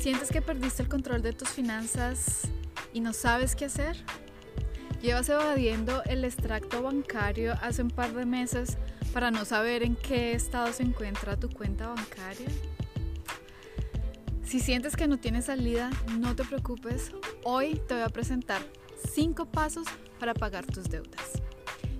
¿Sientes que perdiste el control de tus finanzas y no sabes qué hacer? Llevas evadiendo el extracto bancario hace un par de meses para no saber en qué estado se encuentra tu cuenta bancaria. Si sientes que no tienes salida, no te preocupes. Hoy te voy a presentar 5 pasos para pagar tus deudas.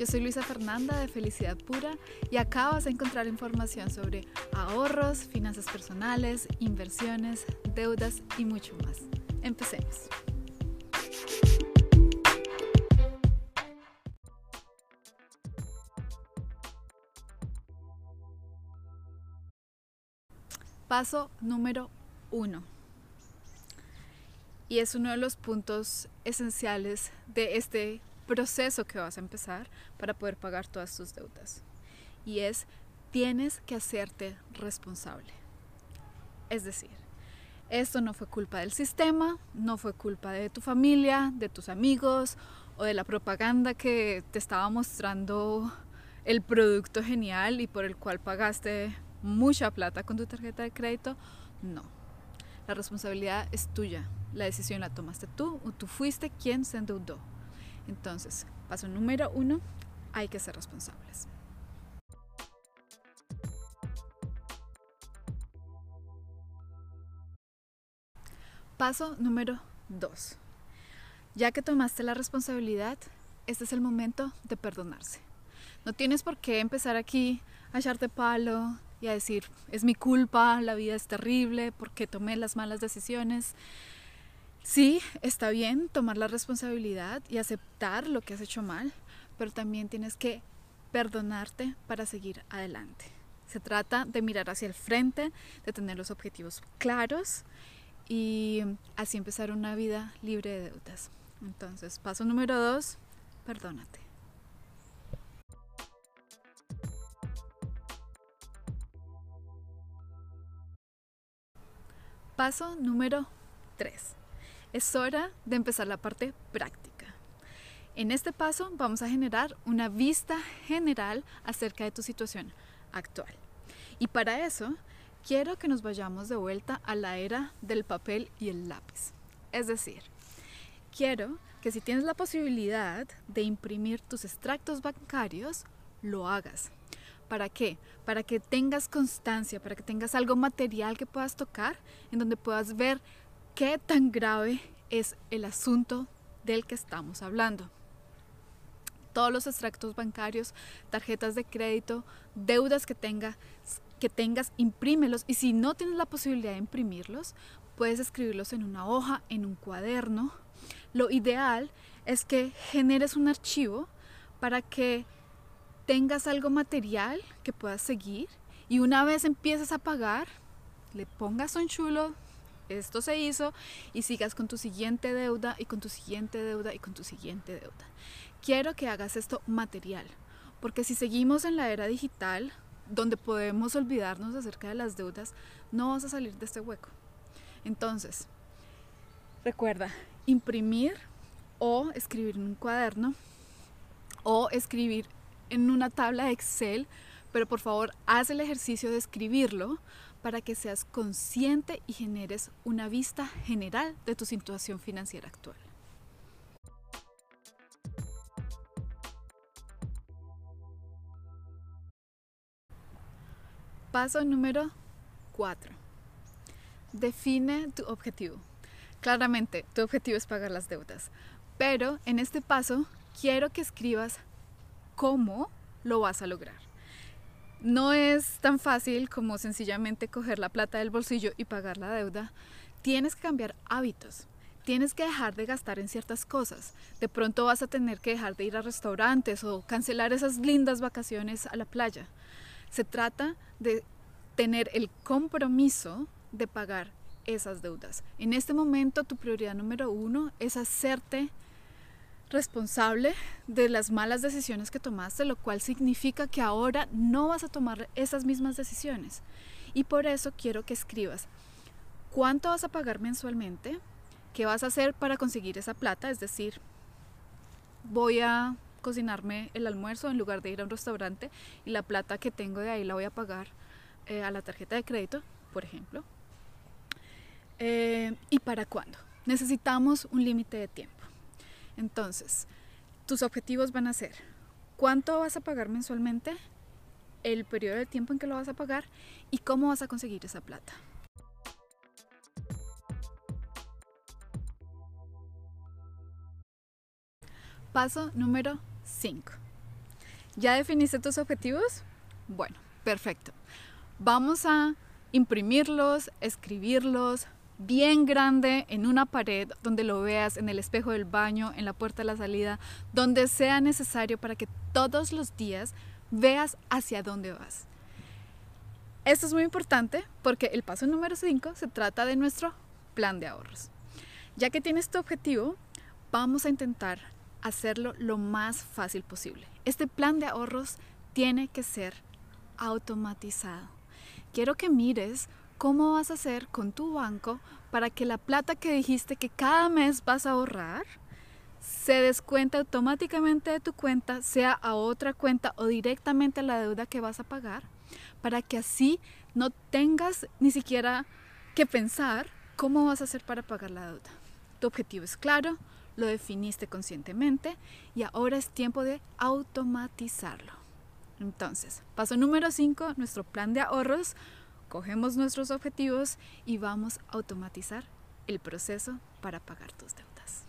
Yo soy Luisa Fernanda de Felicidad Pura y acá vas a encontrar información sobre ahorros, finanzas personales, inversiones, deudas y mucho más. Empecemos. Paso número uno. Y es uno de los puntos esenciales de este proceso que vas a empezar para poder pagar todas tus deudas. Y es, tienes que hacerte responsable. Es decir, esto no fue culpa del sistema, no fue culpa de tu familia, de tus amigos o de la propaganda que te estaba mostrando el producto genial y por el cual pagaste mucha plata con tu tarjeta de crédito. No. La responsabilidad es tuya. La decisión la tomaste tú o tú fuiste quien se endeudó. Entonces, paso número uno, hay que ser responsables. Paso número dos. Ya que tomaste la responsabilidad, este es el momento de perdonarse. No tienes por qué empezar aquí a echarte palo y a decir, es mi culpa, la vida es terrible, porque tomé las malas decisiones. Sí, está bien tomar la responsabilidad y aceptar lo que has hecho mal, pero también tienes que perdonarte para seguir adelante. Se trata de mirar hacia el frente, de tener los objetivos claros y así empezar una vida libre de deudas. Entonces, paso número dos, perdónate. Paso número tres es hora de empezar la parte práctica. En este paso vamos a generar una vista general acerca de tu situación actual. Y para eso quiero que nos vayamos de vuelta a la era del papel y el lápiz. Es decir, quiero que si tienes la posibilidad de imprimir tus extractos bancarios, lo hagas. ¿Para qué? Para que tengas constancia, para que tengas algo material que puedas tocar, en donde puedas ver qué tan grave es el asunto del que estamos hablando. Todos los extractos bancarios, tarjetas de crédito, deudas que, tenga, que tengas, imprímelos y si no tienes la posibilidad de imprimirlos, puedes escribirlos en una hoja, en un cuaderno. Lo ideal es que generes un archivo para que tengas algo material que puedas seguir y una vez empieces a pagar, le pongas un chulo esto se hizo y sigas con tu siguiente deuda y con tu siguiente deuda y con tu siguiente deuda. Quiero que hagas esto material, porque si seguimos en la era digital, donde podemos olvidarnos acerca de las deudas, no vas a salir de este hueco. Entonces, recuerda, imprimir o escribir en un cuaderno o escribir en una tabla de Excel, pero por favor haz el ejercicio de escribirlo para que seas consciente y generes una vista general de tu situación financiera actual. Paso número 4. Define tu objetivo. Claramente, tu objetivo es pagar las deudas, pero en este paso quiero que escribas cómo lo vas a lograr. No es tan fácil como sencillamente coger la plata del bolsillo y pagar la deuda. Tienes que cambiar hábitos. Tienes que dejar de gastar en ciertas cosas. De pronto vas a tener que dejar de ir a restaurantes o cancelar esas lindas vacaciones a la playa. Se trata de tener el compromiso de pagar esas deudas. En este momento tu prioridad número uno es hacerte responsable de las malas decisiones que tomaste, lo cual significa que ahora no vas a tomar esas mismas decisiones. Y por eso quiero que escribas cuánto vas a pagar mensualmente, qué vas a hacer para conseguir esa plata, es decir, voy a cocinarme el almuerzo en lugar de ir a un restaurante y la plata que tengo de ahí la voy a pagar eh, a la tarjeta de crédito, por ejemplo. Eh, ¿Y para cuándo? Necesitamos un límite de tiempo. Entonces, tus objetivos van a ser cuánto vas a pagar mensualmente, el periodo de tiempo en que lo vas a pagar y cómo vas a conseguir esa plata. Paso número 5. ¿Ya definiste tus objetivos? Bueno, perfecto. Vamos a imprimirlos, escribirlos bien grande en una pared donde lo veas en el espejo del baño, en la puerta de la salida, donde sea necesario para que todos los días veas hacia dónde vas. Esto es muy importante porque el paso número 5 se trata de nuestro plan de ahorros. Ya que tienes tu objetivo, vamos a intentar hacerlo lo más fácil posible. Este plan de ahorros tiene que ser automatizado. Quiero que mires cómo vas a hacer con tu banco para que la plata que dijiste que cada mes vas a ahorrar se descuenta automáticamente de tu cuenta, sea a otra cuenta o directamente a la deuda que vas a pagar, para que así no tengas ni siquiera que pensar cómo vas a hacer para pagar la deuda. Tu objetivo es claro, lo definiste conscientemente y ahora es tiempo de automatizarlo. Entonces, paso número 5, nuestro plan de ahorros. Cogemos nuestros objetivos y vamos a automatizar el proceso para pagar tus deudas.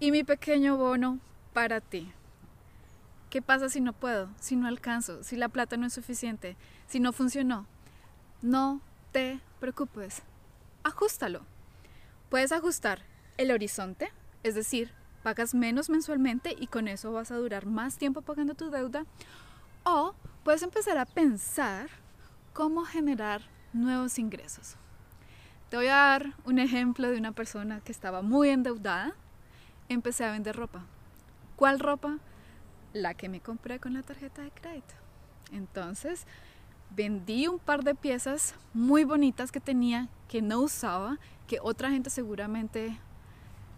Y mi pequeño bono para ti. ¿Qué pasa si no puedo? Si no alcanzo? Si la plata no es suficiente? Si no funcionó? No te preocupes. Ajustalo. Puedes ajustar el horizonte, es decir, pagas menos mensualmente y con eso vas a durar más tiempo pagando tu deuda. O puedes empezar a pensar cómo generar nuevos ingresos. Te voy a dar un ejemplo de una persona que estaba muy endeudada. Empecé a vender ropa. ¿Cuál ropa? La que me compré con la tarjeta de crédito. Entonces, vendí un par de piezas muy bonitas que tenía, que no usaba, que otra gente seguramente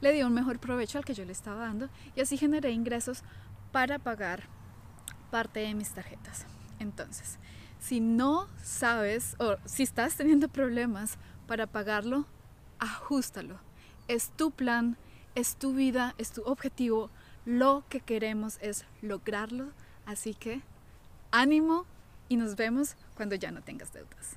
le dio un mejor provecho al que yo le estaba dando y así generé ingresos para pagar parte de mis tarjetas. Entonces, si no sabes o si estás teniendo problemas para pagarlo, ajustalo. Es tu plan, es tu vida, es tu objetivo. Lo que queremos es lograrlo. Así que ánimo y nos vemos cuando ya no tengas deudas.